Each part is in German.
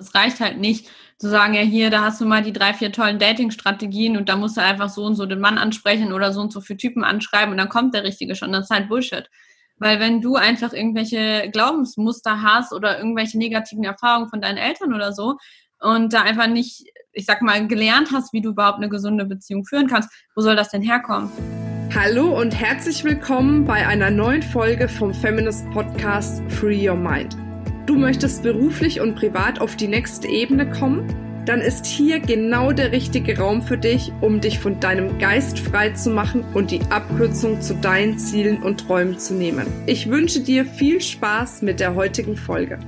es reicht halt nicht zu sagen, ja hier, da hast du mal die drei, vier tollen Dating-Strategien und da musst du einfach so und so den Mann ansprechen oder so und so für Typen anschreiben und dann kommt der Richtige schon. Das ist halt Bullshit. Weil wenn du einfach irgendwelche Glaubensmuster hast oder irgendwelche negativen Erfahrungen von deinen Eltern oder so und da einfach nicht, ich sag mal, gelernt hast, wie du überhaupt eine gesunde Beziehung führen kannst, wo soll das denn herkommen? Hallo und herzlich willkommen bei einer neuen Folge vom Feminist Podcast Free Your Mind. Du möchtest beruflich und privat auf die nächste Ebene kommen? Dann ist hier genau der richtige Raum für dich, um dich von deinem Geist frei zu machen und die Abkürzung zu deinen Zielen und Träumen zu nehmen. Ich wünsche dir viel Spaß mit der heutigen Folge.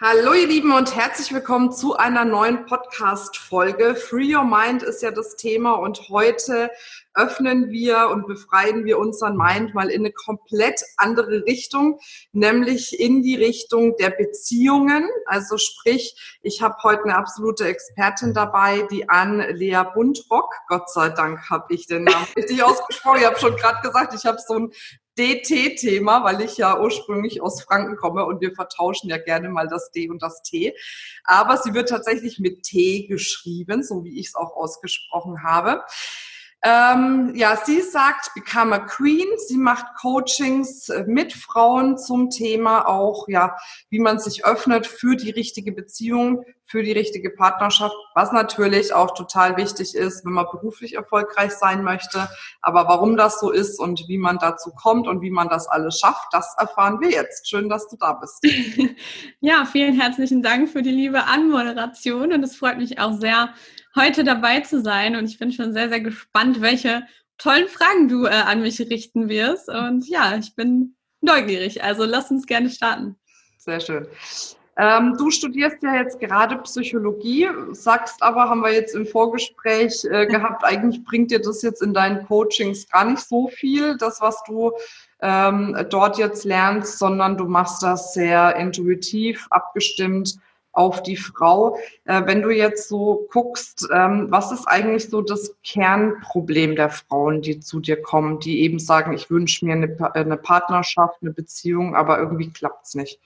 Hallo ihr Lieben und herzlich willkommen zu einer neuen Podcast-Folge. Free Your Mind ist ja das Thema und heute öffnen wir und befreien wir unseren Mind mal in eine komplett andere Richtung, nämlich in die Richtung der Beziehungen. Also sprich, ich habe heute eine absolute Expertin dabei, die Anne Lea Buntrock. Gott sei Dank habe ich den Namen richtig ausgesprochen. Ich habe schon gerade gesagt, ich habe so ein DT-Thema, weil ich ja ursprünglich aus Franken komme und wir vertauschen ja gerne mal das D und das T. Aber sie wird tatsächlich mit T geschrieben, so wie ich es auch ausgesprochen habe. Ähm, ja, sie sagt, become a queen. Sie macht Coachings äh, mit Frauen zum Thema auch, ja, wie man sich öffnet für die richtige Beziehung, für die richtige Partnerschaft, was natürlich auch total wichtig ist, wenn man beruflich erfolgreich sein möchte. Aber warum das so ist und wie man dazu kommt und wie man das alles schafft, das erfahren wir jetzt. Schön, dass du da bist. ja, vielen herzlichen Dank für die liebe Anmoderation und es freut mich auch sehr, heute dabei zu sein. Und ich bin schon sehr, sehr gespannt, welche tollen Fragen du äh, an mich richten wirst. Und ja, ich bin neugierig. Also lass uns gerne starten. Sehr schön. Ähm, du studierst ja jetzt gerade Psychologie, sagst aber, haben wir jetzt im Vorgespräch äh, gehabt, eigentlich bringt dir das jetzt in deinen Coachings gar nicht so viel, das, was du ähm, dort jetzt lernst, sondern du machst das sehr intuitiv, abgestimmt auf die Frau. Äh, wenn du jetzt so guckst, ähm, was ist eigentlich so das Kernproblem der Frauen, die zu dir kommen, die eben sagen, ich wünsche mir eine, eine Partnerschaft, eine Beziehung, aber irgendwie klappt es nicht?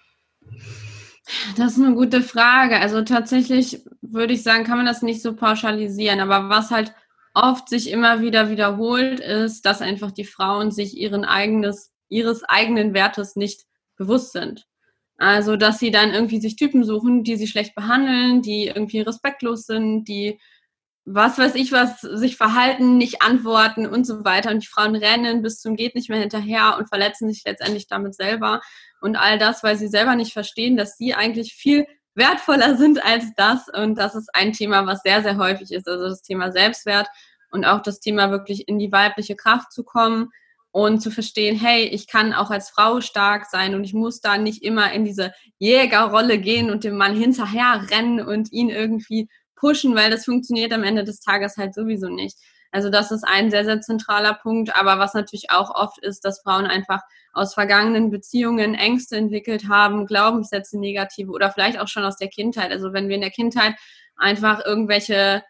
Das ist eine gute Frage. Also tatsächlich würde ich sagen, kann man das nicht so pauschalisieren. Aber was halt oft sich immer wieder wiederholt, ist, dass einfach die Frauen sich ihren eigenes, ihres eigenen Wertes nicht bewusst sind. Also, dass sie dann irgendwie sich Typen suchen, die sie schlecht behandeln, die irgendwie respektlos sind, die was weiß ich was, sich verhalten, nicht antworten und so weiter. Und die Frauen rennen bis zum geht nicht mehr hinterher und verletzen sich letztendlich damit selber. Und all das, weil sie selber nicht verstehen, dass sie eigentlich viel wertvoller sind als das. Und das ist ein Thema, was sehr, sehr häufig ist. Also das Thema Selbstwert und auch das Thema wirklich in die weibliche Kraft zu kommen und zu verstehen, hey, ich kann auch als Frau stark sein und ich muss da nicht immer in diese Jägerrolle gehen und dem Mann hinterher rennen und ihn irgendwie pushen, weil das funktioniert am Ende des Tages halt sowieso nicht. Also das ist ein sehr, sehr zentraler Punkt. Aber was natürlich auch oft ist, dass Frauen einfach aus vergangenen Beziehungen Ängste entwickelt haben, Glaubenssätze negative oder vielleicht auch schon aus der Kindheit. Also wenn wir in der Kindheit einfach irgendwelche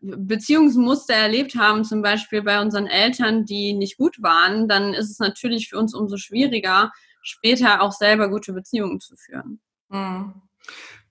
Beziehungsmuster erlebt haben, zum Beispiel bei unseren Eltern, die nicht gut waren, dann ist es natürlich für uns umso schwieriger, später auch selber gute Beziehungen zu führen. Mhm.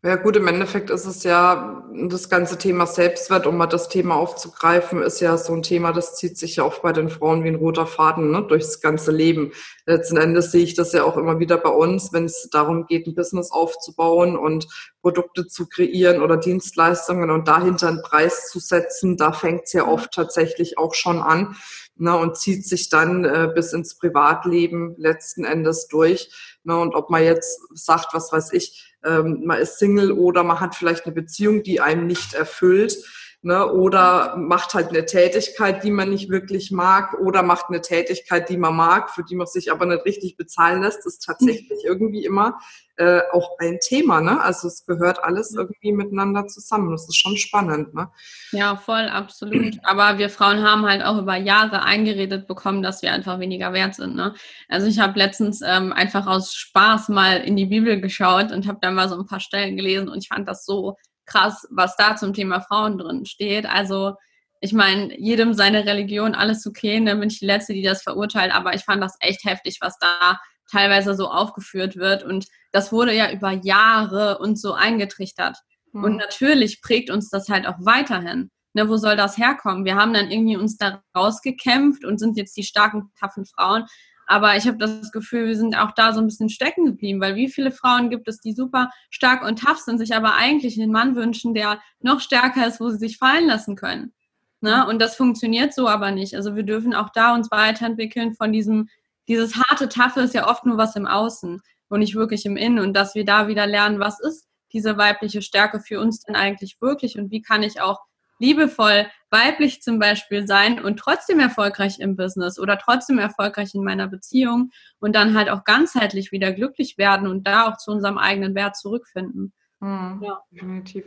Ja gut, im Endeffekt ist es ja das ganze Thema Selbstwert, um mal das Thema aufzugreifen, ist ja so ein Thema, das zieht sich ja auch bei den Frauen wie ein roter Faden ne, durchs ganze Leben. Letzten Endes sehe ich das ja auch immer wieder bei uns, wenn es darum geht, ein Business aufzubauen und Produkte zu kreieren oder Dienstleistungen und dahinter einen Preis zu setzen. Da fängt es ja oft tatsächlich auch schon an ne, und zieht sich dann äh, bis ins Privatleben letzten Endes durch. Ne, und ob man jetzt sagt, was weiß ich, man ist Single oder man hat vielleicht eine Beziehung, die einem nicht erfüllt. Ne, oder macht halt eine Tätigkeit, die man nicht wirklich mag, oder macht eine Tätigkeit, die man mag, für die man sich aber nicht richtig bezahlen lässt, ist tatsächlich irgendwie immer äh, auch ein Thema. Ne? Also es gehört alles irgendwie miteinander zusammen. Das ist schon spannend. Ne? Ja, voll, absolut. Aber wir Frauen haben halt auch über Jahre eingeredet bekommen, dass wir einfach weniger wert sind. Ne? Also ich habe letztens ähm, einfach aus Spaß mal in die Bibel geschaut und habe da mal so ein paar Stellen gelesen und ich fand das so krass, was da zum Thema Frauen drin steht. Also ich meine, jedem seine Religion, alles okay, dann bin ich die Letzte, die das verurteilt, aber ich fand das echt heftig, was da teilweise so aufgeführt wird. Und das wurde ja über Jahre uns so eingetrichtert. Mhm. Und natürlich prägt uns das halt auch weiterhin. Ne, wo soll das herkommen? Wir haben dann irgendwie uns da rausgekämpft und sind jetzt die starken, taffen Frauen. Aber ich habe das Gefühl, wir sind auch da so ein bisschen stecken geblieben, weil wie viele Frauen gibt es, die super stark und tough sind, sich aber eigentlich einen Mann wünschen, der noch stärker ist, wo sie sich fallen lassen können. Ne? Und das funktioniert so aber nicht. Also wir dürfen auch da uns weiterentwickeln von diesem, dieses harte Taffe ist ja oft nur was im Außen und nicht wirklich im Innen. Und dass wir da wieder lernen, was ist diese weibliche Stärke für uns denn eigentlich wirklich und wie kann ich auch liebevoll weiblich zum Beispiel sein und trotzdem erfolgreich im Business oder trotzdem erfolgreich in meiner Beziehung und dann halt auch ganzheitlich wieder glücklich werden und da auch zu unserem eigenen Wert zurückfinden. Mhm, ja. Definitiv.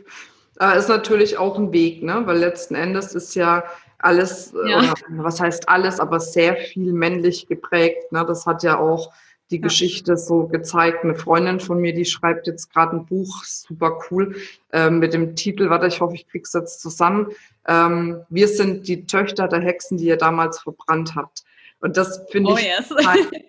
Äh, ist natürlich auch ein Weg, ne? weil letzten Endes ist ja alles, ja. Oder, was heißt alles, aber sehr viel männlich geprägt. Ne? Das hat ja auch die ja. Geschichte so gezeigt. Eine Freundin von mir, die schreibt jetzt gerade ein Buch, super cool, äh, mit dem Titel, warte, ich hoffe, ich krieg's jetzt zusammen. Ähm, wir sind die Töchter der Hexen, die ihr damals verbrannt habt. Und das finde oh, ich, yes.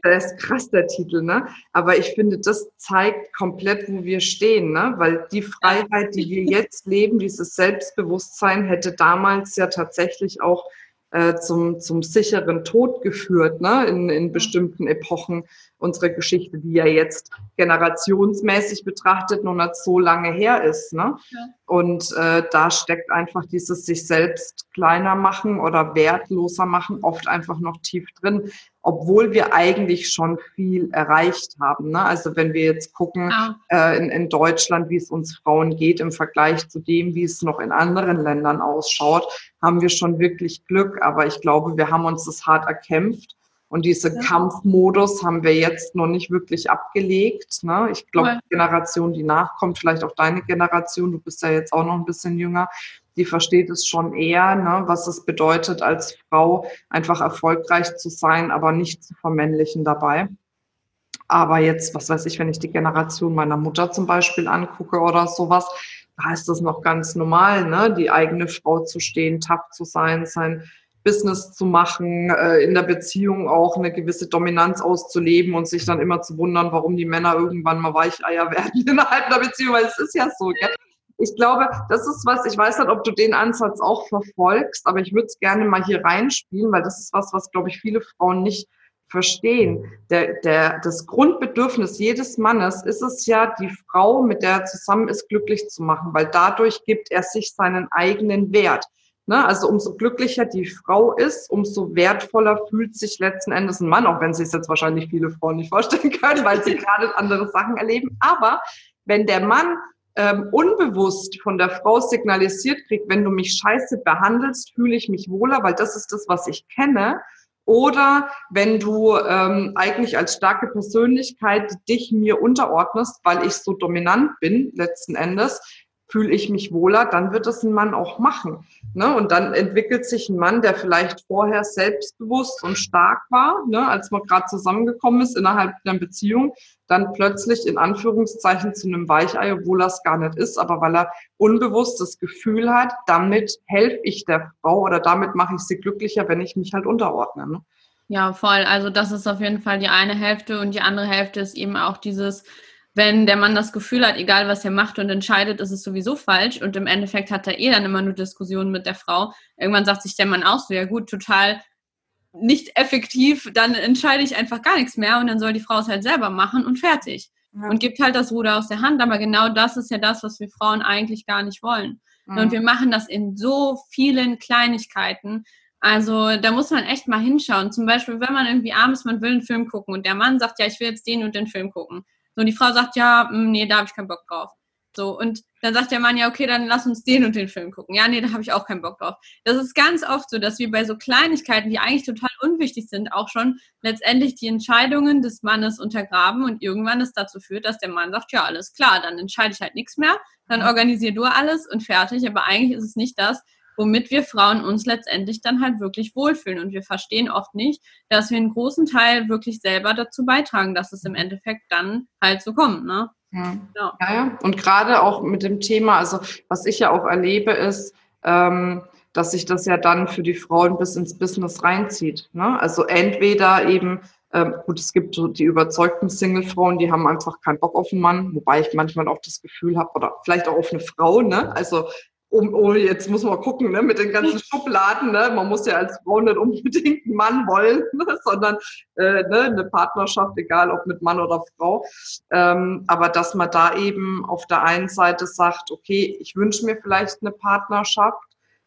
das ist krass, der Titel, ne? Aber ich finde, das zeigt komplett, wo wir stehen, ne? Weil die Freiheit, die wir jetzt leben, dieses Selbstbewusstsein hätte damals ja tatsächlich auch äh, zum, zum sicheren Tod geführt, ne? In, in bestimmten Epochen unserer Geschichte, die ja jetzt generationsmäßig betrachtet noch nicht so lange her ist. Ne? Ja. Und äh, da steckt einfach dieses sich selbst kleiner machen oder wertloser machen oft einfach noch tief drin, obwohl wir eigentlich schon viel erreicht haben. Ne? Also wenn wir jetzt gucken ja. äh, in, in Deutschland, wie es uns Frauen geht im Vergleich zu dem, wie es noch in anderen Ländern ausschaut, haben wir schon wirklich Glück. Aber ich glaube, wir haben uns das hart erkämpft. Und diese ja. Kampfmodus haben wir jetzt noch nicht wirklich abgelegt. Ne? Ich glaube, die Generation, die nachkommt, vielleicht auch deine Generation, du bist ja jetzt auch noch ein bisschen jünger, die versteht es schon eher, ne, was es bedeutet, als Frau einfach erfolgreich zu sein, aber nicht zu vermännlichen dabei. Aber jetzt, was weiß ich, wenn ich die Generation meiner Mutter zum Beispiel angucke oder sowas, da ist das noch ganz normal, ne, die eigene Frau zu stehen, tough zu sein, sein Business zu machen, äh, in der Beziehung auch eine gewisse Dominanz auszuleben und sich dann immer zu wundern, warum die Männer irgendwann mal Weicheier werden innerhalb der Beziehung, weil es ist ja so. Gell? Ich glaube, das ist was, ich weiß nicht, ob du den Ansatz auch verfolgst, aber ich würde es gerne mal hier reinspielen, weil das ist was, was, glaube ich, viele Frauen nicht verstehen. Der, der, das Grundbedürfnis jedes Mannes ist es ja, die Frau, mit der er zusammen ist, glücklich zu machen, weil dadurch gibt er sich seinen eigenen Wert. Ne? Also umso glücklicher die Frau ist, umso wertvoller fühlt sich letzten Endes ein Mann, auch wenn sich es jetzt wahrscheinlich viele Frauen nicht vorstellen können, weil sie gerade andere Sachen erleben. Aber wenn der Mann ähm, unbewusst von der Frau signalisiert kriegt, wenn du mich scheiße behandelst, fühle ich mich wohler, weil das ist das, was ich kenne. Oder wenn du ähm, eigentlich als starke Persönlichkeit dich mir unterordnest, weil ich so dominant bin, letzten Endes, fühle ich mich wohler, dann wird es ein Mann auch machen. Ne? Und dann entwickelt sich ein Mann, der vielleicht vorher selbstbewusst und stark war, ne? als man gerade zusammengekommen ist innerhalb einer Beziehung, dann plötzlich in Anführungszeichen zu einem Weichei, obwohl es gar nicht ist, aber weil er unbewusst das Gefühl hat, damit helfe ich der Frau oder damit mache ich sie glücklicher, wenn ich mich halt unterordne. Ne? Ja, voll. Also das ist auf jeden Fall die eine Hälfte und die andere Hälfte ist eben auch dieses, wenn der Mann das Gefühl hat, egal was er macht und entscheidet, ist es sowieso falsch und im Endeffekt hat er eh dann immer nur Diskussionen mit der Frau. Irgendwann sagt sich der Mann auch so, ja gut, total nicht effektiv, dann entscheide ich einfach gar nichts mehr und dann soll die Frau es halt selber machen und fertig. Ja. Und gibt halt das Ruder aus der Hand. Aber genau das ist ja das, was wir Frauen eigentlich gar nicht wollen. Mhm. Und wir machen das in so vielen Kleinigkeiten. Also da muss man echt mal hinschauen. Zum Beispiel, wenn man irgendwie abends, man will einen Film gucken und der Mann sagt, ja, ich will jetzt den und den Film gucken. So, und die Frau sagt, ja, mm, nee, da habe ich keinen Bock drauf. So, und dann sagt der Mann, ja, okay, dann lass uns den und den Film gucken. Ja, nee, da habe ich auch keinen Bock drauf. Das ist ganz oft so, dass wir bei so Kleinigkeiten, die eigentlich total unwichtig sind, auch schon letztendlich die Entscheidungen des Mannes untergraben und irgendwann es dazu führt, dass der Mann sagt, ja, alles klar, dann entscheide ich halt nichts mehr, dann organisier du alles und fertig. Aber eigentlich ist es nicht das, womit wir Frauen uns letztendlich dann halt wirklich wohlfühlen. Und wir verstehen oft nicht, dass wir einen großen Teil wirklich selber dazu beitragen, dass es im Endeffekt dann halt so kommt. Ne? Ja. Ja. ja, und gerade auch mit dem Thema, also was ich ja auch erlebe, ist, ähm, dass sich das ja dann für die Frauen bis ins Business reinzieht. Ne? Also entweder eben Ähm, gut, es gibt so die überzeugten Single-Frauen, die haben einfach keinen Bock auf einen Mann, wobei ich manchmal auch das Gefühl habe, oder vielleicht auch auf eine Frau, ne? Also um, um, jetzt muss man gucken, ne, mit den ganzen Schubladen, ne? man muss ja als Frau nicht unbedingt einen Mann wollen, ne, sondern äh, ne, eine Partnerschaft, egal ob mit Mann oder Frau. Ähm, aber dass man da eben auf der einen Seite sagt, okay, ich wünsche mir vielleicht eine Partnerschaft,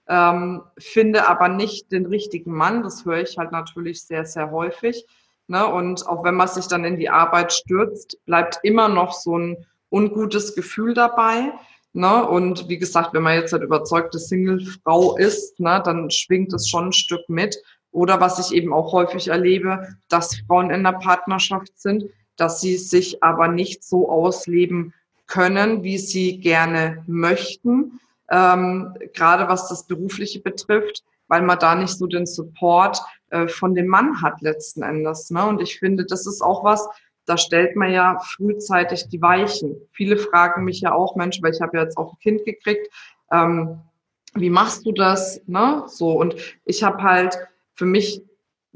ähm, finde aber nicht den richtigen Mann, das höre ich halt natürlich sehr, sehr häufig. Ne? Und auch wenn man sich dann in die Arbeit stürzt, bleibt immer noch so ein ungutes Gefühl dabei. Ne? Und wie gesagt, wenn man jetzt halt überzeugte Single-Frau ist, ne, dann schwingt es schon ein Stück mit. Oder was ich eben auch häufig erlebe, dass Frauen in der Partnerschaft sind, dass sie sich aber nicht so ausleben können, wie sie gerne möchten, ähm, gerade was das Berufliche betrifft, weil man da nicht so den Support äh, von dem Mann hat letzten Endes. Ne? Und ich finde, das ist auch was, da stellt man ja frühzeitig die Weichen. Viele fragen mich ja auch, Mensch, weil ich habe ja jetzt auch ein Kind gekriegt, ähm, wie machst du das? Ne? So, und ich habe halt für mich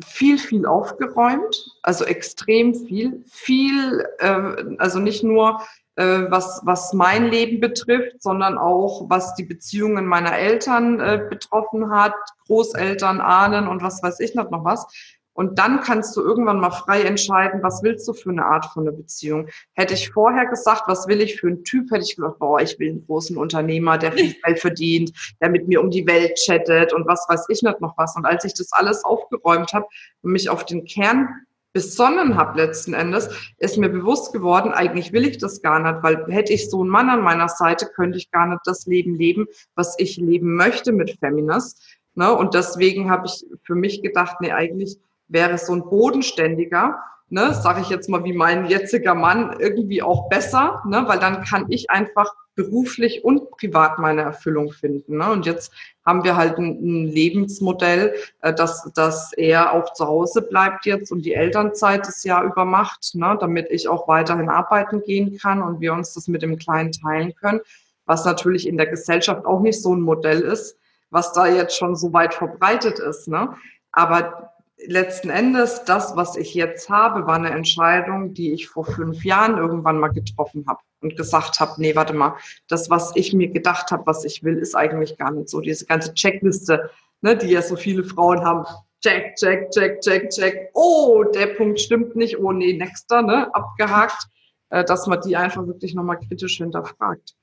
viel, viel aufgeräumt, also extrem viel, viel, äh, also nicht nur äh, was, was mein Leben betrifft, sondern auch was die Beziehungen meiner Eltern äh, betroffen hat, Großeltern, Ahnen und was weiß ich noch, noch was. Und dann kannst du irgendwann mal frei entscheiden, was willst du für eine Art von einer Beziehung. Hätte ich vorher gesagt, was will ich für einen Typ, hätte ich gesagt, boah, ich will einen großen Unternehmer, der viel Geld verdient, der mit mir um die Welt chattet und was weiß ich nicht noch was. Und als ich das alles aufgeräumt habe und mich auf den Kern besonnen habe letzten Endes, ist mir bewusst geworden, eigentlich will ich das gar nicht, weil hätte ich so einen Mann an meiner Seite, könnte ich gar nicht das Leben leben, was ich leben möchte mit Feminist. Ne? Und deswegen habe ich für mich gedacht, nee, eigentlich wäre so ein bodenständiger, ne, sage ich jetzt mal wie mein jetziger Mann, irgendwie auch besser, ne, weil dann kann ich einfach beruflich und privat meine Erfüllung finden. Ne? Und jetzt haben wir halt ein, ein Lebensmodell, äh, dass, dass er auch zu Hause bleibt jetzt und die Elternzeit das Jahr über macht, ne? damit ich auch weiterhin arbeiten gehen kann und wir uns das mit dem Kleinen teilen können, was natürlich in der Gesellschaft auch nicht so ein Modell ist, was da jetzt schon so weit verbreitet ist. Ne? Aber letzten Endes, das, was ich jetzt habe, war eine Entscheidung, die ich vor fünf Jahren irgendwann mal getroffen habe und gesagt habe, nee, warte mal, das, was ich mir gedacht habe, was ich will, ist eigentlich gar nicht so. Diese ganze Checkliste, ne, die ja so viele Frauen haben, check, check, check, check, check, oh, der Punkt stimmt nicht, oh nee, nächster, ne, abgehakt, äh, dass man die einfach wirklich nochmal kritisch hinterfragt.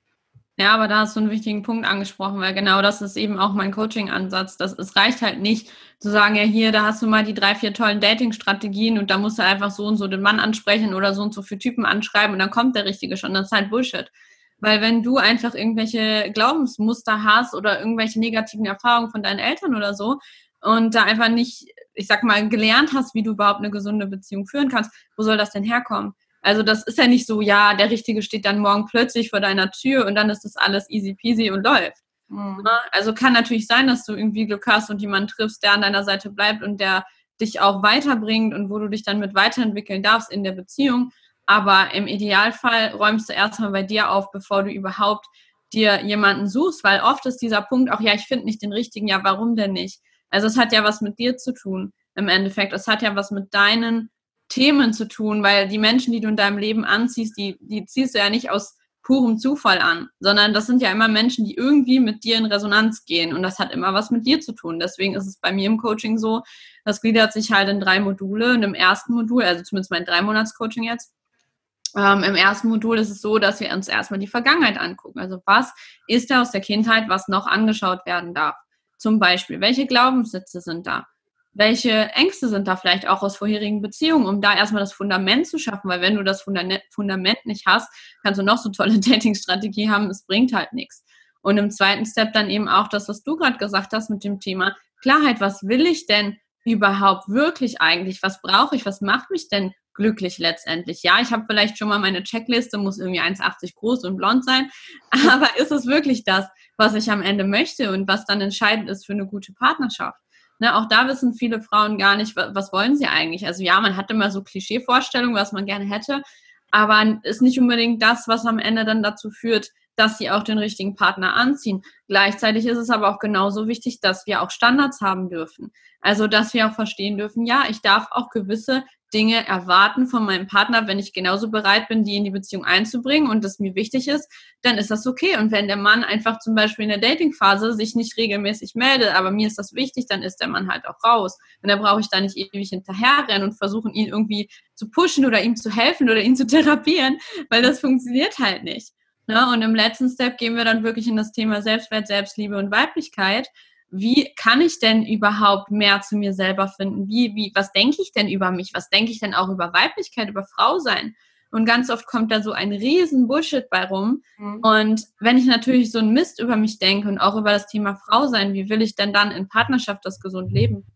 Ja, aber da hast du einen wichtigen Punkt angesprochen, weil genau das ist eben auch mein Coaching-Ansatz. Es reicht halt nicht zu sagen, ja, hier, da hast du mal die drei, vier tollen Dating-Strategien und da musst du einfach so und so den Mann ansprechen oder so und so für Typen anschreiben und dann kommt der Richtige schon. Das ist halt Bullshit. Weil wenn du einfach irgendwelche Glaubensmuster hast oder irgendwelche negativen Erfahrungen von deinen Eltern oder so und da einfach nicht, ich sag mal, gelernt hast, wie du überhaupt eine gesunde Beziehung führen kannst, wo soll das denn herkommen? Also das ist ja nicht so, ja, der Richtige steht dann morgen plötzlich vor deiner Tür und dann ist das alles easy peasy und läuft. Mhm. Also kann natürlich sein, dass du irgendwie Glück hast und jemanden triffst, der an deiner Seite bleibt und der dich auch weiterbringt und wo du dich dann mit weiterentwickeln darfst in der Beziehung. Aber im Idealfall räumst du erstmal bei dir auf, bevor du überhaupt dir jemanden suchst, weil oft ist dieser Punkt auch, ja, ich finde nicht den richtigen, ja, warum denn nicht? Also es hat ja was mit dir zu tun im Endeffekt. Es hat ja was mit deinen Themen zu tun, weil die Menschen, die du in deinem Leben anziehst, die, die ziehst du ja nicht aus purem Zufall an, sondern das sind ja immer Menschen, die irgendwie mit dir in Resonanz gehen und das hat immer was mit dir zu tun. Deswegen ist es bei mir im Coaching so, das gliedert sich halt in drei Module und im ersten Modul, also zumindest mein drei Monats Coaching jetzt, ähm, Im ersten Modul ist es so, dass wir uns erstmal die Vergangenheit angucken. Also was ist da aus der Kindheit, was noch angeschaut werden darf? Zum Beispiel, welche Glaubenssätze sind da? Welche Ängste sind da vielleicht auch aus vorherigen Beziehungen, um da erstmal das Fundament zu schaffen, weil wenn du das Fundament nicht hast, kannst du noch so tolle Dating-Strategie haben, es bringt halt nichts. Und im zweiten Step dann eben auch das, was du gerade gesagt hast mit dem Thema Klarheit, was will ich denn überhaupt wirklich eigentlich? Was brauche ich? Was macht mich denn glücklich letztendlich? Ja, ich habe vielleicht schon mal meine Checkliste, muss irgendwie 1,80 groß und blond sein, aber ist es wirklich das, was ich am Ende möchte und was dann entscheidend ist für eine gute Partnerschaft? Ne, auch da wissen viele Frauen gar nicht, was, wollen sie eigentlich. Also ja, man hat immer so Klischeevorstellungen, was man gerne hätte, aber ist nicht unbedingt das, was am Ende dann dazu führt, dass sie auch den richtigen Partner anziehen. Gleichzeitig ist es aber auch genauso wichtig, dass wir auch Standards haben dürfen. Also, dass wir auch verstehen dürfen, ja, ich darf auch gewisse Dinge erwarten von meinem Partner, wenn ich genauso bereit bin, die in die Beziehung einzubringen und das mir wichtig ist, dann ist das okay. Und wenn der Mann einfach zum Beispiel in der Datingphase sich nicht regelmäßig meldet, aber mir ist das wichtig, dann ist der Mann halt auch raus. Und dann brauche ich da nicht ewig hinterherrennen und versuchen, ihn irgendwie zu pushen oder ihm zu helfen oder ihn zu therapieren, weil das funktioniert halt nicht. Ne? Und im letzten Step gehen wir dann wirklich in das Thema Selbstwert, Selbstliebe und Weiblichkeit wie kann ich denn überhaupt mehr zu mir selber finden? Wie, wie, was denke ich denn über mich? Was denke ich denn auch über Weiblichkeit, über Frau sein? Und ganz oft kommt da so ein riesen Bullshit bei rum. Mhm. Und wenn ich natürlich so einen Mist über mich denke und auch über das Thema Frau sein, wie will ich denn dann in Partnerschaft das gesund leben?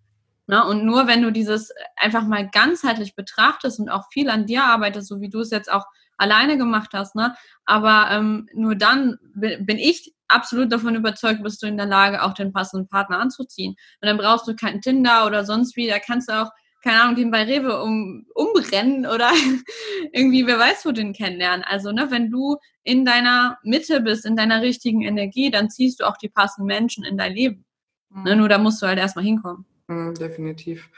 Ne? Und nur wenn du dieses einfach mal ganzheitlich betrachtest und auch viel an dir arbeitest, so wie du es jetzt auch alleine gemacht hast, ne? aber ähm, nur dann bin ich absolut davon überzeugt, bist du in der Lage, auch den passenden Partner anzuziehen. Und dann brauchst du keinen Tinder oder sonst wie, da kannst du auch, keine Ahnung, den bei Rewe um, umrennen oder irgendwie, wer weiß, wo den kennenlernen. Also, ne, wenn du in deiner Mitte bist, in deiner richtigen Energie, dann ziehst du auch die passenden Menschen in dein Leben. Ne, mhm. Ne, nur da musst du halt erstmal hinkommen. Mhm, definitiv.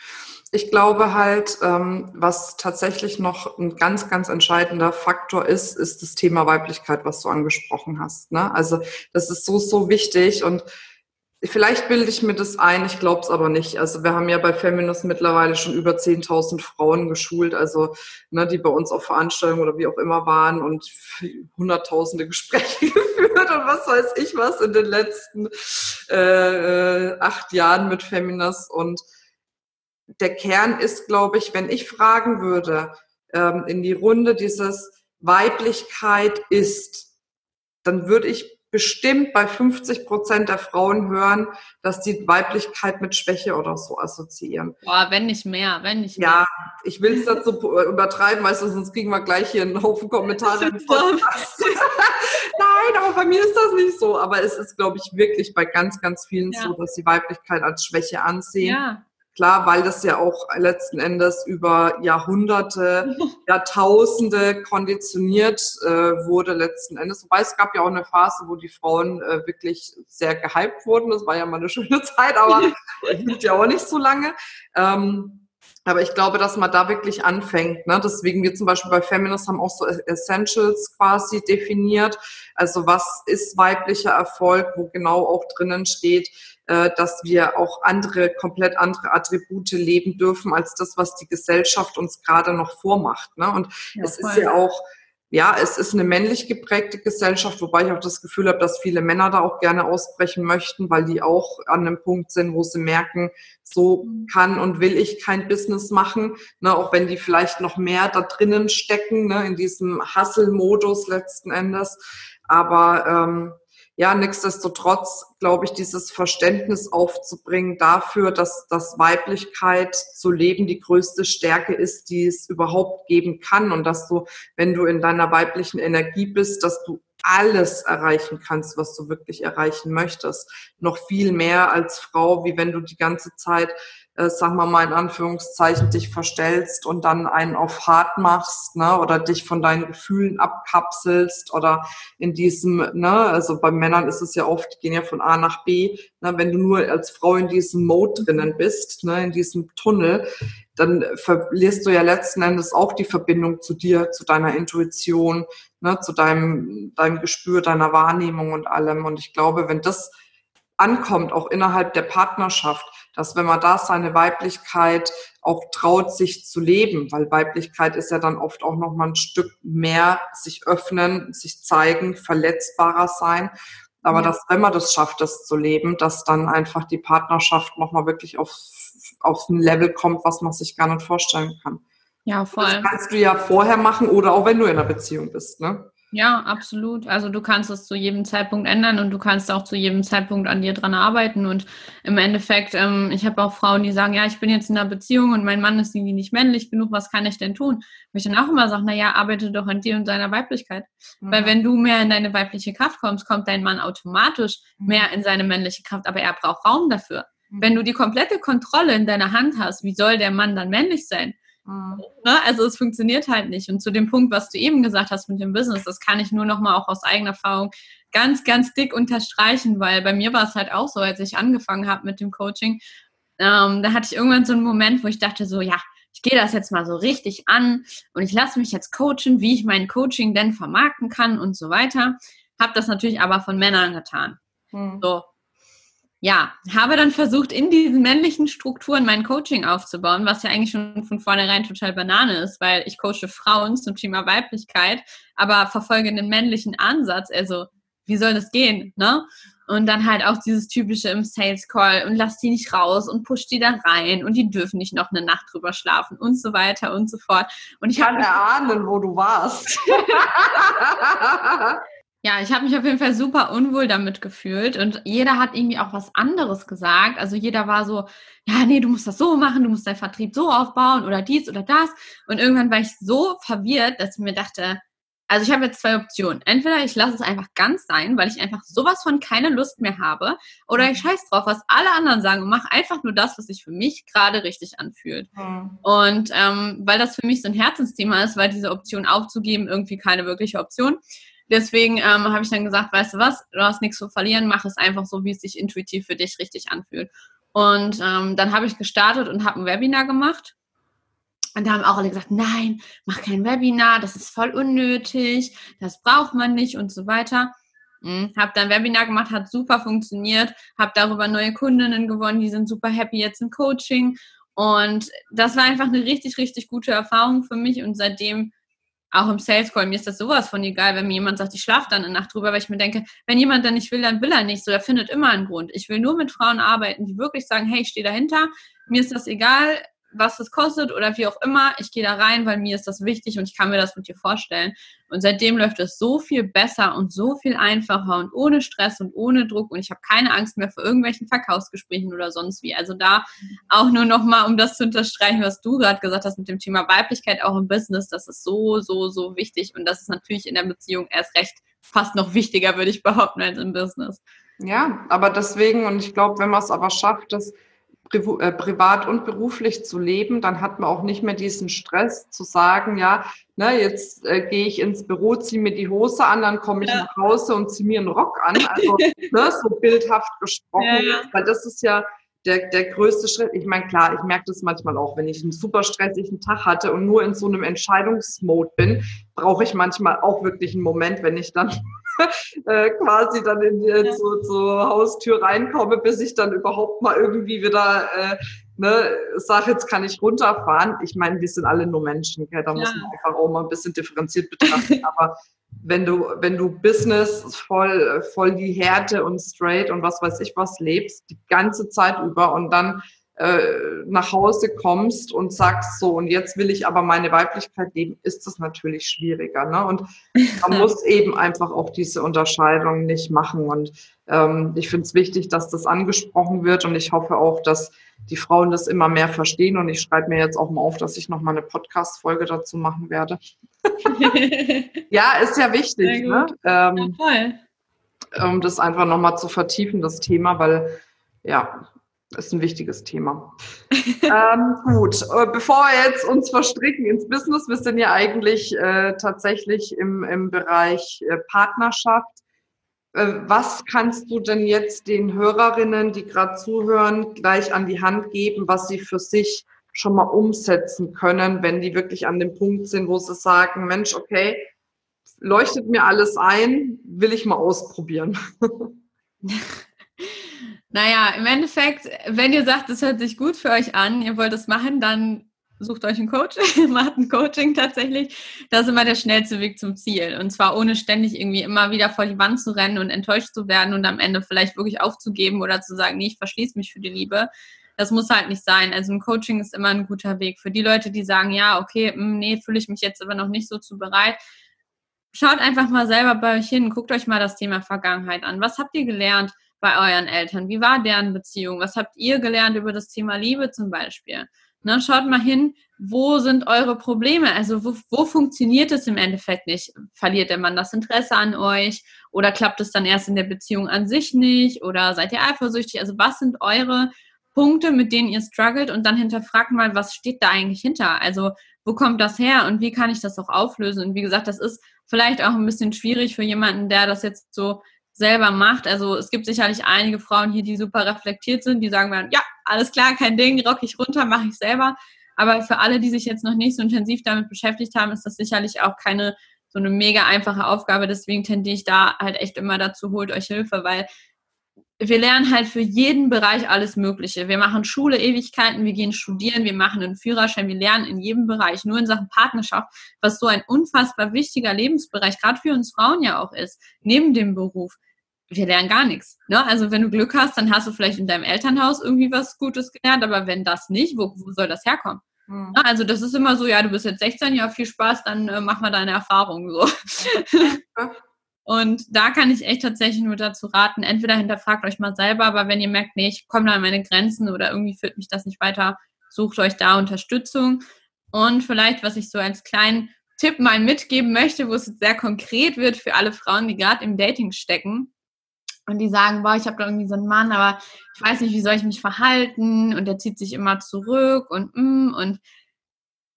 Ich glaube halt, ähm, was tatsächlich noch ein ganz, ganz entscheidender Faktor ist, ist das Thema Weiblichkeit, was du angesprochen hast. Ne? Also das ist so, so wichtig und Vielleicht bilde ich mir das ein, ich glaube es aber nicht. Also wir haben ja bei Feminist mittlerweile schon über 10.000 Frauen geschult, also ne, die bei uns auf Veranstaltungen oder wie auch immer waren und hunderttausende Gespräche geführt und was weiß ich was in den letzten äh, acht Jahren mit Feminist. Und der Kern ist, glaube ich, wenn ich fragen würde ähm, in die Runde dieses Weiblichkeit ist, dann würde ich bestimmt bei 50 Prozent der Frauen hören, dass die Weiblichkeit mit Schwäche oder so assoziieren. Boah, wenn nicht mehr, wenn nicht mehr. Ja, ich will es nicht so übertreiben, weißt du, sonst kriegen wir gleich hier einen Haufen Kommentare im Podcast. Nein, aber bei mir ist das nicht so. Aber es ist, glaube ich, wirklich bei ganz, ganz vielen ja. so, dass sie Weiblichkeit als Schwäche ansehen. Ja. Klar, weil das ja auch letzten Endes über Jahrhunderte, Jahrtausende konditioniert äh, wurde letzten Endes. Wobei es gab ja auch eine Phase, wo die Frauen äh, wirklich sehr gehypt wurden. Das war ja mal eine schöne Zeit, aber hielt ja auch nicht so lange. Ähm, aber ich glaube, dass man da wirklich anfängt. Ne? Deswegen wir zum Beispiel bei Feminist haben auch so Essentials quasi definiert. Also was ist weiblicher Erfolg, wo genau auch drinnen steht, dass wir auch andere, komplett andere Attribute leben dürfen als das, was die Gesellschaft uns gerade noch vormacht. Ne? Und ja, es ist ja auch, ja, es ist eine männlich geprägte Gesellschaft, wobei ich auch das Gefühl habe, dass viele Männer da auch gerne ausbrechen möchten, weil die auch an einem Punkt sind, wo sie merken, so kann und will ich kein Business machen, ne, auch wenn die vielleicht noch mehr da drinnen stecken, ne, in diesem Hustle-Modus letzten Endes. Aber ähm, ja, nichtsdestotrotz glaube ich, dieses Verständnis aufzubringen dafür, dass, dass Weiblichkeit zu leben die größte Stärke ist, die es überhaupt geben kann und dass du, wenn du in deiner weiblichen Energie bist, dass du alles erreichen kannst, was du wirklich erreichen möchtest. Noch viel mehr als Frau, wie wenn du die ganze Zeit äh, sagen wir mal in Anführungszeichen, dich verstellst und dann einen auf hart machst, ne, oder dich von deinen Gefühlen abkapselst oder in diesem, ne, also bei Männern ist es ja oft, die gehen ja von A nach B, ne, wenn du nur als Frau in diesem Mode drinnen bist, ne, in diesem Tunnel, dann verlierst du ja letzten Endes auch die Verbindung zu dir, zu deiner Intuition, ne, zu deinem, deinem Gespür, deiner Wahrnehmung und allem. Und ich glaube, wenn das ankommt, auch innerhalb der Partnerschaft, dass wenn man da seine Weiblichkeit auch traut, sich zu leben, weil Weiblichkeit ist ja dann oft auch noch mal ein Stück mehr sich öffnen, sich zeigen, verletzbarer sein. Aber ja. dass, wenn man das schafft, das zu leben, dass dann einfach die Partnerschaft noch mal wirklich auf, auf ein Level kommt, was man sich gar nicht vorstellen kann. Ja, voll. Das kannst du ja vorher machen oder auch wenn du in einer Beziehung bist, ne? Ja, absolut. Also du kannst es zu jedem Zeitpunkt ändern und du kannst auch zu jedem Zeitpunkt an dir dran arbeiten. Und im Endeffekt, ähm, ich habe auch Frauen, die sagen, ja, ich bin jetzt in einer Beziehung und mein Mann ist irgendwie nicht männlich genug, was kann ich denn tun? Wo ich dann auch immer sage, naja, arbeite doch an dir und deiner Weiblichkeit. Mhm. Weil wenn du mehr in deine weibliche Kraft kommst, kommt dein Mann automatisch mhm. mehr in seine männliche Kraft, aber er braucht Raum dafür. Mhm. Wenn du die komplette Kontrolle in deiner Hand hast, wie soll der Mann dann männlich sein? Mhm. Ne? Also es funktioniert halt nicht. Und zu dem Punkt, was du eben gesagt hast mit dem Business, das kann ich nur noch mal auch aus eigener Erfahrung ganz, ganz dick unterstreichen, weil bei mir war es halt auch so, als ich angefangen habe mit dem Coaching, ähm, da hatte ich irgendwann so einen Moment, wo ich dachte so, ja, ich gehe das jetzt mal so richtig an und ich lasse mich jetzt coachen, wie ich mein Coaching denn vermarkten kann und so weiter. Habe das natürlich aber von Männern getan. Hm. So, ja, habe dann versucht, in diesen männlichen Strukturen mein Coaching aufzubauen, was ja eigentlich schon von vornherein total Banane ist, weil ich coache Frauen zum Thema Weiblichkeit, aber verfolge einen männlichen Ansatz. Also, wie soll das gehen, ne? Und dann halt auch dieses typische im Sales Call und lass die nicht raus und push die da rein und die dürfen nicht noch eine Nacht drüber schlafen und so weiter und so fort. Und ich kann erahnen, wo du warst. Ja, ich habe mich auf jeden Fall super unwohl damit gefühlt und jeder hat irgendwie auch was anderes gesagt. Also jeder war so, ja, nee, du musst das so machen, du musst deinen Vertrieb so aufbauen oder dies oder das. Und irgendwann war ich so verwirrt, dass ich mir dachte, also ich habe jetzt zwei Optionen. Entweder ich lasse es einfach ganz sein, weil ich einfach sowas von keine Lust mehr habe, oder ich mhm. scheiß drauf, was alle anderen sagen und mache einfach nur das, was sich für mich gerade richtig anfühlt. Mhm. Und ähm, weil das für mich so ein Herzensthema ist, weil diese Option aufzugeben irgendwie keine wirkliche Option Deswegen ähm, habe ich dann gesagt, weißt du was, du hast nichts zu verlieren, mach es einfach so, wie es sich intuitiv für dich richtig anfühlt. Und ähm, dann habe ich gestartet und habe ein Webinar gemacht. Und da haben auch alle gesagt, nein, mach kein Webinar, das ist voll unnötig, das braucht man nicht und so weiter. Mhm. Habe dann Webinar gemacht, hat super funktioniert, habe darüber neue Kundinnen gewonnen, die sind super happy jetzt im Coaching. Und das war einfach eine richtig, richtig gute Erfahrung für mich. Und seitdem auch im Sales Call, mir ist das sowas von egal, wenn mir jemand sagt, ich schlafe dann eine Nacht drüber, weil ich mir denke, wenn jemand dann nicht will, dann will er nicht. So, er findet immer einen Grund. Ich will nur mit Frauen arbeiten, die wirklich sagen, hey, ich stehe dahinter, mir ist das egal, was das kostet oder wie auch immer. Ich gehe da rein, weil mir ist das wichtig und ich kann mir das mit dir vorstellen. Und seitdem läuft es so viel besser und so viel einfacher und ohne Stress und ohne Druck und ich habe keine Angst mehr vor irgendwelchen Verkaufsgesprächen oder sonst wie. Also da auch nur nochmal, um das zu unterstreichen, was du gerade gesagt hast mit dem Thema Weiblichkeit auch im Business, das ist so, so, so wichtig und das ist natürlich in der Beziehung erst recht fast noch wichtiger, würde ich behaupten, als im Business. Ja, aber deswegen, und ich glaube, wenn man es aber schafft, dass privat und beruflich zu leben, dann hat man auch nicht mehr diesen Stress zu sagen, ja, ne, jetzt äh, gehe ich ins Büro, ziehe mir die Hose an, dann komme ich ja. nach Hause und ziehe mir einen Rock an. Also ne, so bildhaft gesprochen, ja, ja. weil das ist ja der, der größte Schritt. Ich meine, klar, ich merke das manchmal auch, wenn ich einen super stressigen Tag hatte und nur in so einem Entscheidungsmode bin, brauche ich manchmal auch wirklich einen Moment, wenn ich dann äh, quasi dann in die, ja. zur, zur Haustür reinkomme, bis ich dann überhaupt mal irgendwie wieder äh, ne, sage, jetzt kann ich runterfahren. Ich meine, wir sind alle nur Menschen, gell? da ja. muss man einfach auch mal ein bisschen differenziert betrachten. Aber wenn du, wenn du Business voll, voll die Härte und straight und was weiß ich was lebst, die ganze Zeit über und dann äh, nach Hause kommst und sagst so, und jetzt will ich aber meine Weiblichkeit leben, ist das natürlich schwieriger. Ne? Und man muss eben einfach auch diese Unterscheidung nicht machen. Und ähm, ich finde es wichtig, dass das angesprochen wird und ich hoffe auch, dass die Frauen das immer mehr verstehen. Und ich schreibe mir jetzt auch mal auf, dass ich noch mal eine Podcast-Folge dazu machen werde. ja, ist ja wichtig. Ne? Ähm, ja, voll. Um das einfach nochmal zu vertiefen, das Thema, weil ja, ist ein wichtiges Thema. ähm, gut, äh, bevor wir jetzt uns verstricken ins Business, wir sind ja eigentlich äh, tatsächlich im, im Bereich äh, Partnerschaft. Äh, was kannst du denn jetzt den Hörerinnen, die gerade zuhören, gleich an die Hand geben, was sie für sich schon mal umsetzen können, wenn die wirklich an dem Punkt sind, wo sie sagen, Mensch, okay, leuchtet mir alles ein, will ich mal ausprobieren. Naja, im Endeffekt, wenn ihr sagt, es hört sich gut für euch an, ihr wollt es machen, dann sucht euch einen Coach, macht ein Coaching tatsächlich. Das ist immer der schnellste Weg zum Ziel. Und zwar ohne ständig irgendwie immer wieder vor die Wand zu rennen und enttäuscht zu werden und am Ende vielleicht wirklich aufzugeben oder zu sagen, nee, ich verschließe mich für die Liebe. Das muss halt nicht sein. Also ein Coaching ist immer ein guter Weg. Für die Leute, die sagen, ja, okay, hm, nee, fühle ich mich jetzt aber noch nicht so zu bereit. Schaut einfach mal selber bei euch hin, guckt euch mal das Thema Vergangenheit an. Was habt ihr gelernt? Bei euren Eltern? Wie war deren Beziehung? Was habt ihr gelernt über das Thema Liebe zum Beispiel? Ne, schaut mal hin, wo sind eure Probleme? Also wo, wo funktioniert es im Endeffekt nicht? Verliert der Mann das Interesse an euch? Oder klappt es dann erst in der Beziehung an sich nicht? Oder seid ihr eifersüchtig? Also was sind eure Punkte, mit denen ihr struggelt und dann hinterfragt mal, was steht da eigentlich hinter? Also wo kommt das her und wie kann ich das auch auflösen? Und wie gesagt, das ist vielleicht auch ein bisschen schwierig für jemanden, der das jetzt so selber macht. Also es gibt sicherlich einige Frauen hier, die super reflektiert sind, die sagen werden, ja, alles klar, kein Ding, rock ich runter, mache ich selber. Aber für alle, die sich jetzt noch nicht so intensiv damit beschäftigt haben, ist das sicherlich auch keine so eine mega einfache Aufgabe. Deswegen tendiere ich da halt echt immer dazu, holt euch Hilfe, weil wir lernen halt für jeden Bereich alles Mögliche. Wir machen Schule Ewigkeiten, wir gehen studieren, wir machen einen Führerschein, wir lernen in jedem Bereich, nur in Sachen Partnerschaft, was so ein unfassbar wichtiger Lebensbereich, gerade für uns Frauen ja auch ist, neben dem Beruf. Wir lernen gar nichts. Ne? Also wenn du Glück hast, dann hast du vielleicht in deinem Elternhaus irgendwie was Gutes gelernt, aber wenn das nicht, wo, wo soll das herkommen? Mhm. Also das ist immer so, ja, du bist jetzt 16, ja, viel Spaß, dann äh, mach mal deine Erfahrungen so. Und da kann ich echt tatsächlich nur dazu raten, entweder hinterfragt euch mal selber, aber wenn ihr merkt, nee, ich komme da an meine Grenzen oder irgendwie führt mich das nicht weiter, sucht euch da Unterstützung. Und vielleicht, was ich so als kleinen Tipp mal mitgeben möchte, wo es sehr konkret wird für alle Frauen, die gerade im Dating stecken und die sagen, boah, ich habe da irgendwie so einen Mann, aber ich weiß nicht, wie soll ich mich verhalten und der zieht sich immer zurück und mm, und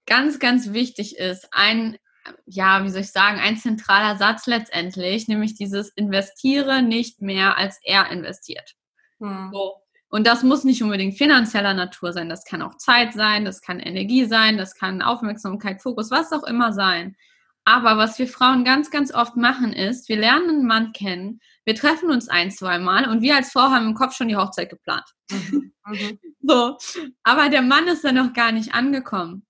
ganz, ganz wichtig ist, ein ja, wie soll ich sagen, ein zentraler Satz letztendlich, nämlich dieses investiere nicht mehr als er investiert. Hm. So. Und das muss nicht unbedingt finanzieller Natur sein, das kann auch Zeit sein, das kann Energie sein, das kann Aufmerksamkeit, Fokus, was auch immer sein. Aber was wir Frauen ganz, ganz oft machen, ist, wir lernen einen Mann kennen, wir treffen uns ein, zwei Mal und wir als Frau haben im Kopf schon die Hochzeit geplant. Mhm. Mhm. so. Aber der Mann ist dann noch gar nicht angekommen.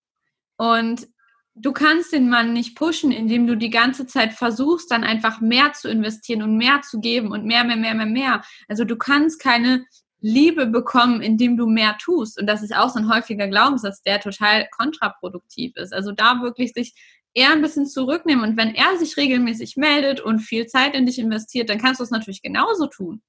Und du kannst den Mann nicht pushen, indem du die ganze Zeit versuchst, dann einfach mehr zu investieren und mehr zu geben und mehr, mehr, mehr, mehr, mehr. Also du kannst keine Liebe bekommen, indem du mehr tust. Und das ist auch so ein häufiger Glaubenssatz, der total kontraproduktiv ist. Also da wirklich sich eher ein bisschen zurücknehmen. Und wenn er sich regelmäßig meldet und viel Zeit in dich investiert, dann kannst du es natürlich genauso tun.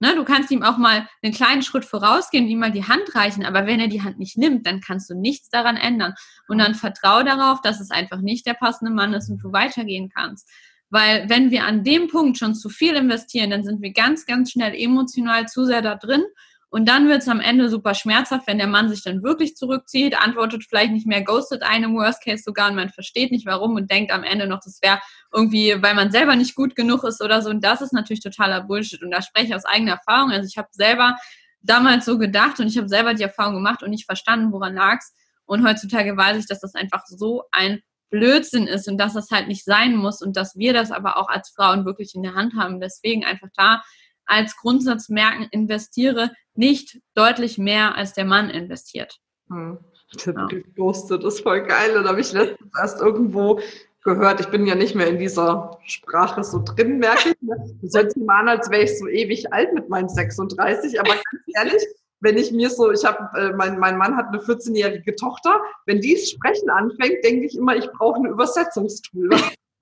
Ne, du kannst ihm auch mal einen kleinen Schritt vorausgehen, ihm mal die Hand reichen, aber wenn er die Hand nicht nimmt, dann kannst du nichts daran ändern. Und dann vertraue darauf, dass es einfach nicht der passende Mann ist und du weitergehen kannst. Weil wenn wir an dem Punkt schon zu viel investieren, dann sind wir ganz, ganz schnell emotional zu sehr da drin und dann wird es am Ende super schmerzhaft, wenn der Mann sich dann wirklich zurückzieht, antwortet vielleicht nicht mehr, ghostet einen Worst Case sogar und man versteht nicht warum und denkt am Ende noch, das wäre irgendwie, weil man selber nicht gut genug ist oder so. Und das ist natürlich totaler Bullshit. Und da spreche ich aus eigener Erfahrung. Also ich habe selber damals so gedacht und ich habe selber die Erfahrung gemacht und nicht verstanden, woran lag's. Und heutzutage weiß ich, dass das einfach so ein Blödsinn ist und dass das halt nicht sein muss und dass wir das aber auch als Frauen wirklich in der Hand haben. Deswegen einfach da als Grundsatz merken, investiere nicht deutlich mehr, als der Mann investiert. Hm. Ja. Gepostet, das ist voll geil. Und habe ich letztens erst irgendwo gehört. Ich bin ja nicht mehr in dieser Sprache so drin, merke ich. Das hört sich mal an, als wäre ich so ewig alt mit meinen 36. Aber ganz ehrlich, wenn ich mir so, ich habe, äh, mein, mein Mann hat eine 14-jährige Tochter. Wenn die Sprechen anfängt, denke ich immer, ich brauche eine Übersetzungstool.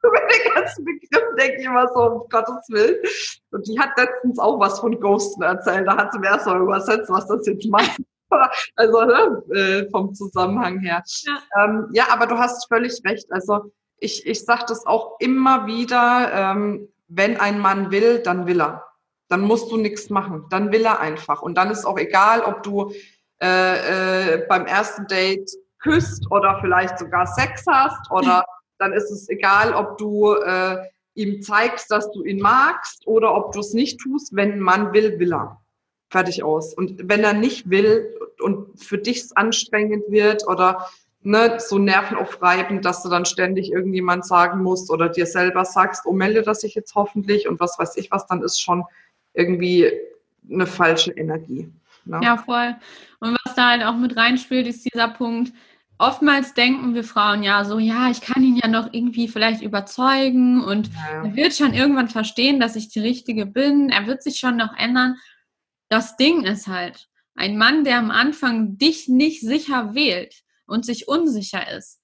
Über den ganzen Begriff denke ich immer so, um Gottes Willen. Und die hat letztens auch was von Ghosten erzählt. Da hat sie mir erst mal übersetzt, was das jetzt macht. Also ne, äh, vom Zusammenhang her. Ja. Ähm, ja, aber du hast völlig recht. Also ich, ich sage das auch immer wieder, ähm, wenn ein Mann will, dann will er. Dann musst du nichts machen. Dann will er einfach. Und dann ist auch egal, ob du äh, äh, beim ersten Date küsst oder vielleicht sogar Sex hast oder dann ist es egal, ob du äh, ihm zeigst, dass du ihn magst oder ob du es nicht tust. Wenn ein Mann will, will er. Fertig aus. Und wenn er nicht will und für dich es anstrengend wird oder ne, so nervenaufreibend, dass du dann ständig irgendjemand sagen musst oder dir selber sagst, oh, melde das sich jetzt hoffentlich und was weiß ich was, dann ist schon irgendwie eine falsche Energie. Ne? Ja, voll. Und was da halt auch mit reinspielt, ist dieser Punkt, oftmals denken wir Frauen ja so, ja, ich kann ihn ja noch irgendwie vielleicht überzeugen und ja. er wird schon irgendwann verstehen, dass ich die Richtige bin. Er wird sich schon noch ändern. Das Ding ist halt, ein Mann, der am Anfang dich nicht sicher wählt und sich unsicher ist,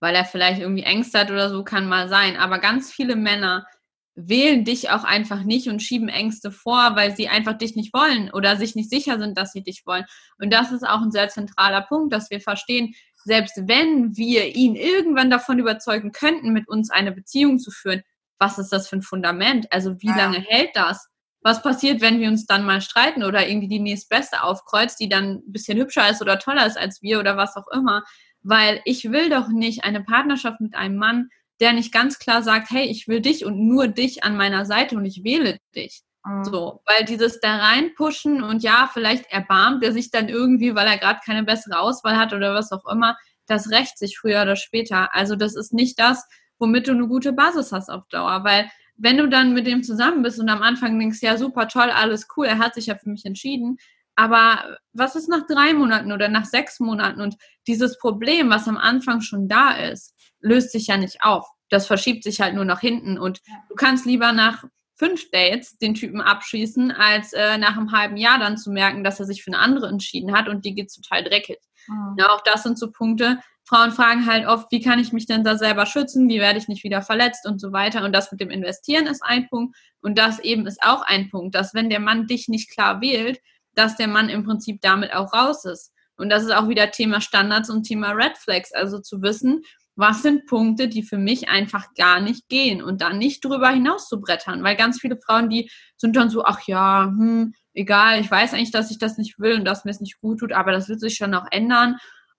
weil er vielleicht irgendwie Ängste hat oder so, kann mal sein. Aber ganz viele Männer wählen dich auch einfach nicht und schieben Ängste vor, weil sie einfach dich nicht wollen oder sich nicht sicher sind, dass sie dich wollen. Und das ist auch ein sehr zentraler Punkt, dass wir verstehen, selbst wenn wir ihn irgendwann davon überzeugen könnten, mit uns eine Beziehung zu führen, was ist das für ein Fundament? Also wie ja. lange hält das? was passiert, wenn wir uns dann mal streiten oder irgendwie die nächstbeste aufkreuzt, die dann ein bisschen hübscher ist oder toller ist als wir oder was auch immer. Weil ich will doch nicht eine Partnerschaft mit einem Mann, der nicht ganz klar sagt, hey, ich will dich und nur dich an meiner Seite und ich wähle dich. Mhm. So, weil dieses da reinpushen und ja, vielleicht erbarmt er sich dann irgendwie, weil er gerade keine bessere Auswahl hat oder was auch immer, das rächt sich früher oder später. Also das ist nicht das, womit du eine gute Basis hast auf Dauer, weil wenn du dann mit dem zusammen bist und am Anfang denkst, ja, super toll, alles cool, er hat sich ja für mich entschieden, aber was ist nach drei Monaten oder nach sechs Monaten? Und dieses Problem, was am Anfang schon da ist, löst sich ja nicht auf. Das verschiebt sich halt nur nach hinten. Und du kannst lieber nach fünf Dates den Typen abschießen, als äh, nach einem halben Jahr dann zu merken, dass er sich für eine andere entschieden hat und die geht total dreckig. Mhm. Ja, auch das sind so Punkte. Frauen fragen halt oft, wie kann ich mich denn da selber schützen? Wie werde ich nicht wieder verletzt und so weiter? Und das mit dem Investieren ist ein Punkt. Und das eben ist auch ein Punkt, dass wenn der Mann dich nicht klar wählt, dass der Mann im Prinzip damit auch raus ist. Und das ist auch wieder Thema Standards und Thema Red Flags. Also zu wissen, was sind Punkte, die für mich einfach gar nicht gehen und dann nicht drüber hinaus zu brettern, weil ganz viele Frauen, die sind dann so, ach ja, hm, egal, ich weiß eigentlich, dass ich das nicht will und dass mir es nicht gut tut, aber das wird sich schon noch ändern.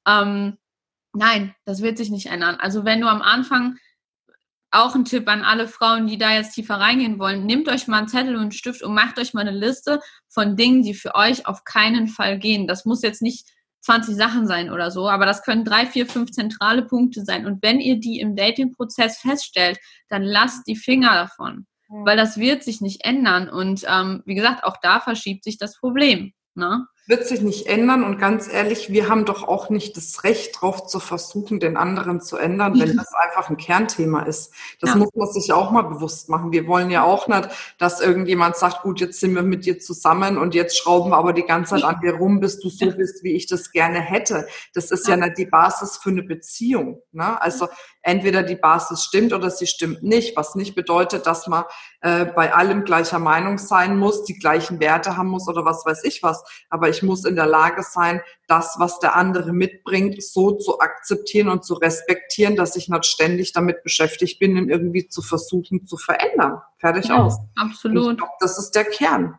Ähm, nein, das wird sich nicht ändern. Also wenn du am Anfang auch ein Tipp an alle Frauen, die da jetzt tiefer reingehen wollen. Nehmt euch mal einen Zettel und einen Stift und macht euch mal eine Liste von Dingen, die für euch auf keinen Fall gehen. Das muss jetzt nicht 20 Sachen sein oder so, aber das können drei, vier, fünf zentrale Punkte sein. Und wenn ihr die im Dating-Prozess feststellt, dann lasst die Finger davon, weil das wird sich nicht ändern. Und ähm, wie gesagt, auch da verschiebt sich das Problem. Ne? Wird sich nicht ändern. Und ganz ehrlich, wir haben doch auch nicht das Recht darauf zu versuchen, den anderen zu ändern, wenn das einfach ein Kernthema ist. Das ja. muss man sich auch mal bewusst machen. Wir wollen ja auch nicht, dass irgendjemand sagt, gut, jetzt sind wir mit dir zusammen und jetzt schrauben wir aber die ganze Zeit an dir rum, bis du so bist, wie ich das gerne hätte. Das ist ja nicht die Basis für eine Beziehung. Ne? Also entweder die Basis stimmt oder sie stimmt nicht, was nicht bedeutet, dass man äh, bei allem gleicher Meinung sein muss, die gleichen Werte haben muss oder was weiß ich was. Aber ich muss in der Lage sein, das, was der andere mitbringt, so zu akzeptieren und zu respektieren, dass ich nicht ständig damit beschäftigt bin, ihn irgendwie zu versuchen zu verändern. Fertig ja, aus. Absolut. Glaub, das ist der Kern.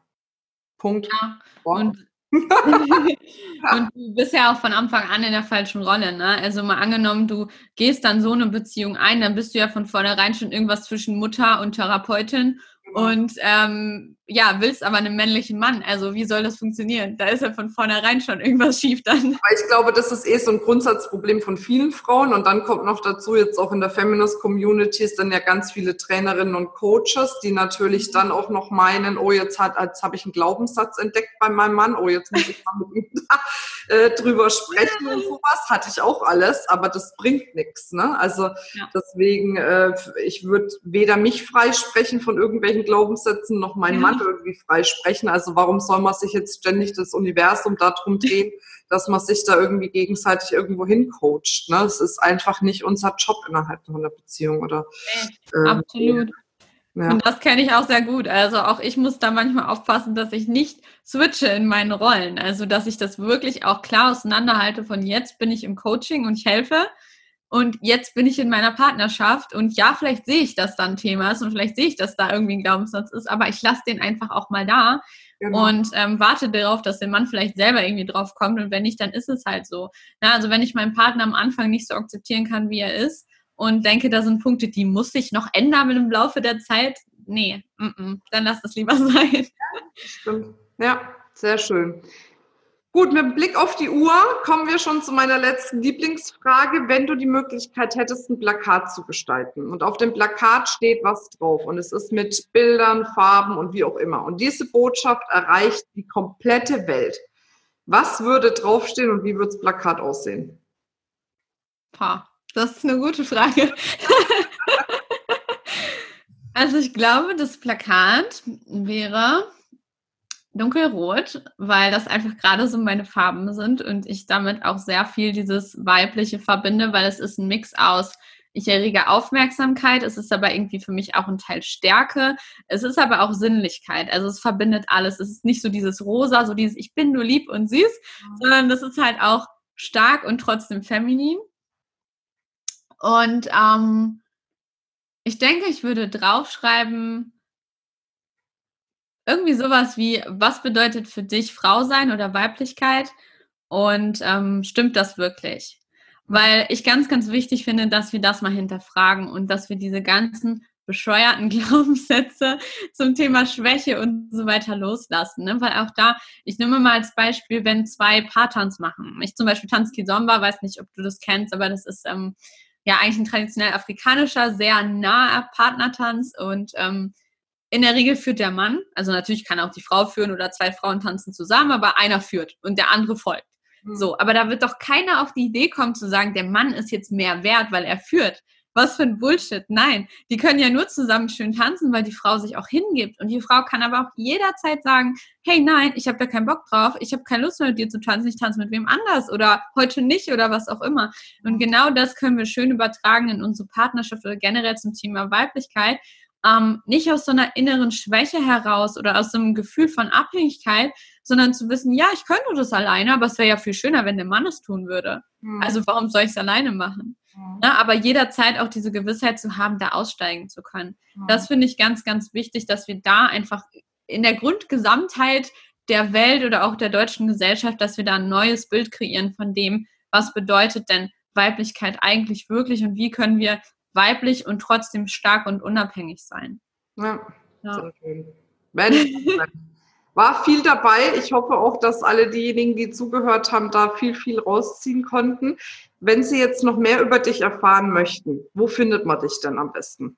Punkt. Ja, und und du bist ja auch von Anfang an in der falschen Rolle, ne? Also mal angenommen, du gehst dann so eine Beziehung ein, dann bist du ja von vornherein schon irgendwas zwischen Mutter und Therapeutin und ähm, ja, willst aber einen männlichen Mann. Also wie soll das funktionieren? Da ist ja von vornherein schon irgendwas schief dann. Aber ich glaube, das ist eh so ein Grundsatzproblem von vielen Frauen. Und dann kommt noch dazu, jetzt auch in der Feminist Community ist dann ja ganz viele Trainerinnen und Coaches, die natürlich dann auch noch meinen, oh, jetzt, hat, jetzt habe ich einen Glaubenssatz entdeckt bei meinem Mann, oh, jetzt muss ich mal mit ihm da, äh, drüber sprechen und sowas. Hatte ich auch alles, aber das bringt nichts. Ne? Also ja. deswegen, äh, ich würde weder mich freisprechen von irgendwelchen Glaubenssätzen noch meinen Mann irgendwie frei sprechen. Also warum soll man sich jetzt ständig das Universum darum drehen, dass man sich da irgendwie gegenseitig irgendwo hincoacht? Ne? Es ist einfach nicht unser Job innerhalb von einer Beziehung oder. Ähm, Absolut. Ja. Und das kenne ich auch sehr gut. Also auch ich muss da manchmal aufpassen, dass ich nicht switche in meinen Rollen. Also dass ich das wirklich auch klar auseinanderhalte von jetzt bin ich im Coaching und ich helfe und jetzt bin ich in meiner Partnerschaft und ja, vielleicht sehe ich, dass da ein Thema ist und vielleicht sehe ich, dass da irgendwie ein Glaubenssatz ist, aber ich lasse den einfach auch mal da genau. und ähm, warte darauf, dass der Mann vielleicht selber irgendwie drauf kommt und wenn nicht, dann ist es halt so. Na, also wenn ich meinen Partner am Anfang nicht so akzeptieren kann, wie er ist und denke, da sind Punkte, die muss sich noch ändern im Laufe der Zeit, nee, m -m, dann lass das lieber sein. Ja, stimmt. Ja, sehr schön. Gut, mit Blick auf die Uhr kommen wir schon zu meiner letzten Lieblingsfrage. Wenn du die Möglichkeit hättest, ein Plakat zu gestalten und auf dem Plakat steht was drauf und es ist mit Bildern, Farben und wie auch immer und diese Botschaft erreicht die komplette Welt. Was würde draufstehen und wie würde das Plakat aussehen? Pah, das ist eine gute Frage. also ich glaube, das Plakat wäre dunkelrot, weil das einfach gerade so meine Farben sind und ich damit auch sehr viel dieses Weibliche verbinde, weil es ist ein Mix aus, ich errege Aufmerksamkeit, es ist aber irgendwie für mich auch ein Teil Stärke, es ist aber auch Sinnlichkeit, also es verbindet alles, es ist nicht so dieses Rosa, so dieses Ich bin nur lieb und süß, sondern das ist halt auch stark und trotzdem feminin. Und ähm, ich denke, ich würde draufschreiben, irgendwie sowas wie, was bedeutet für dich Frau sein oder Weiblichkeit? Und ähm, stimmt das wirklich? Weil ich ganz, ganz wichtig finde, dass wir das mal hinterfragen und dass wir diese ganzen bescheuerten Glaubenssätze zum Thema Schwäche und so weiter loslassen. Ne? Weil auch da, ich nehme mal als Beispiel, wenn zwei Paartanz machen. Ich zum Beispiel tanze Kizomba, weiß nicht, ob du das kennst, aber das ist ähm, ja eigentlich ein traditionell afrikanischer, sehr naher Partnertanz und ähm, in der Regel führt der Mann, also natürlich kann auch die Frau führen oder zwei Frauen tanzen zusammen, aber einer führt und der andere folgt. Mhm. So, aber da wird doch keiner auf die Idee kommen zu sagen, der Mann ist jetzt mehr wert, weil er führt. Was für ein Bullshit. Nein, die können ja nur zusammen schön tanzen, weil die Frau sich auch hingibt. Und die Frau kann aber auch jederzeit sagen, hey, nein, ich habe da keinen Bock drauf, ich habe keine Lust mehr mit dir zu tanzen, ich tanze mit wem anders oder heute nicht oder was auch immer. Und genau das können wir schön übertragen in unsere Partnerschaft oder generell zum Thema Weiblichkeit. Ähm, nicht aus so einer inneren Schwäche heraus oder aus so einem Gefühl von Abhängigkeit, sondern zu wissen, ja, ich könnte das alleine, aber es wäre ja viel schöner, wenn der Mann es tun würde. Mhm. Also warum soll ich es alleine machen? Mhm. Ja, aber jederzeit auch diese Gewissheit zu haben, da aussteigen zu können. Mhm. Das finde ich ganz, ganz wichtig, dass wir da einfach in der Grundgesamtheit der Welt oder auch der deutschen Gesellschaft, dass wir da ein neues Bild kreieren von dem, was bedeutet denn Weiblichkeit eigentlich wirklich und wie können wir weiblich und trotzdem stark und unabhängig sein. Ja, ja. sehr schön. War viel dabei. Ich hoffe auch, dass alle diejenigen, die zugehört haben, da viel, viel rausziehen konnten. Wenn Sie jetzt noch mehr über dich erfahren möchten, wo findet man dich denn am besten?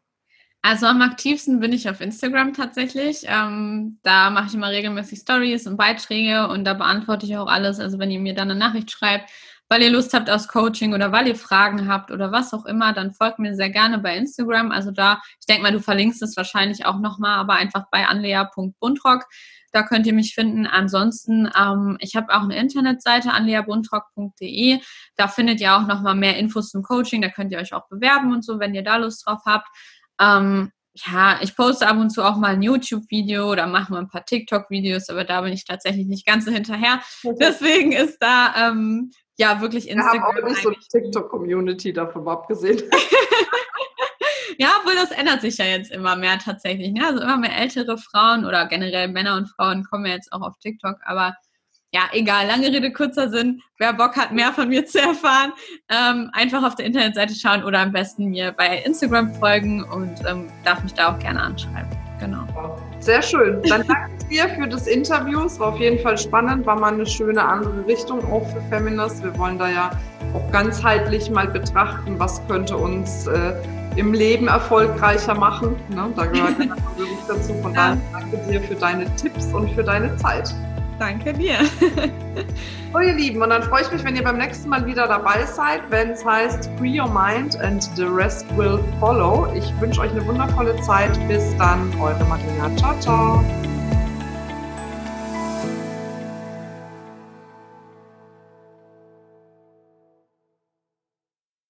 Also am aktivsten bin ich auf Instagram tatsächlich. Ähm, da mache ich immer regelmäßig Stories und Beiträge und da beantworte ich auch alles. Also wenn ihr mir dann eine Nachricht schreibt, weil ihr Lust habt aufs Coaching oder weil ihr Fragen habt oder was auch immer, dann folgt mir sehr gerne bei Instagram. Also da, ich denke mal, du verlinkst es wahrscheinlich auch nochmal, aber einfach bei anlea.bundrock. Da könnt ihr mich finden. Ansonsten, ähm, ich habe auch eine Internetseite anleabundrock.de. Da findet ihr auch nochmal mehr Infos zum Coaching. Da könnt ihr euch auch bewerben und so, wenn ihr da Lust drauf habt. Ähm, ja, ich poste ab und zu auch mal ein YouTube-Video oder mache mal ein paar TikTok-Videos, aber da bin ich tatsächlich nicht ganz so hinterher. Deswegen ist da ähm, ja wirklich Instagram. Wir haben auch nicht so eine TikTok-Community davon abgesehen. ja, obwohl das ändert sich ja jetzt immer mehr tatsächlich. Ne? Also immer mehr ältere Frauen oder generell Männer und Frauen kommen ja jetzt auch auf TikTok, aber ja, egal, lange Rede, kurzer Sinn. Wer Bock hat, mehr von mir zu erfahren, ähm, einfach auf der Internetseite schauen oder am besten mir bei Instagram folgen und ähm, darf mich da auch gerne anschreiben. Genau. Sehr schön. Dann danke ich dir für das Interview. Es war auf jeden Fall spannend, war mal eine schöne andere Richtung auch für Feminist. Wir wollen da ja auch ganzheitlich mal betrachten, was könnte uns äh, im Leben erfolgreicher machen. Ne? Da gehört ja wirklich dazu. Von daher danke dir für deine Tipps und für deine Zeit. Danke dir. So, ihr Lieben, und dann freue ich mich, wenn ihr beim nächsten Mal wieder dabei seid, wenn es heißt Free Your Mind and the Rest Will Follow. Ich wünsche euch eine wundervolle Zeit. Bis dann, eure Martina. Ciao, ciao.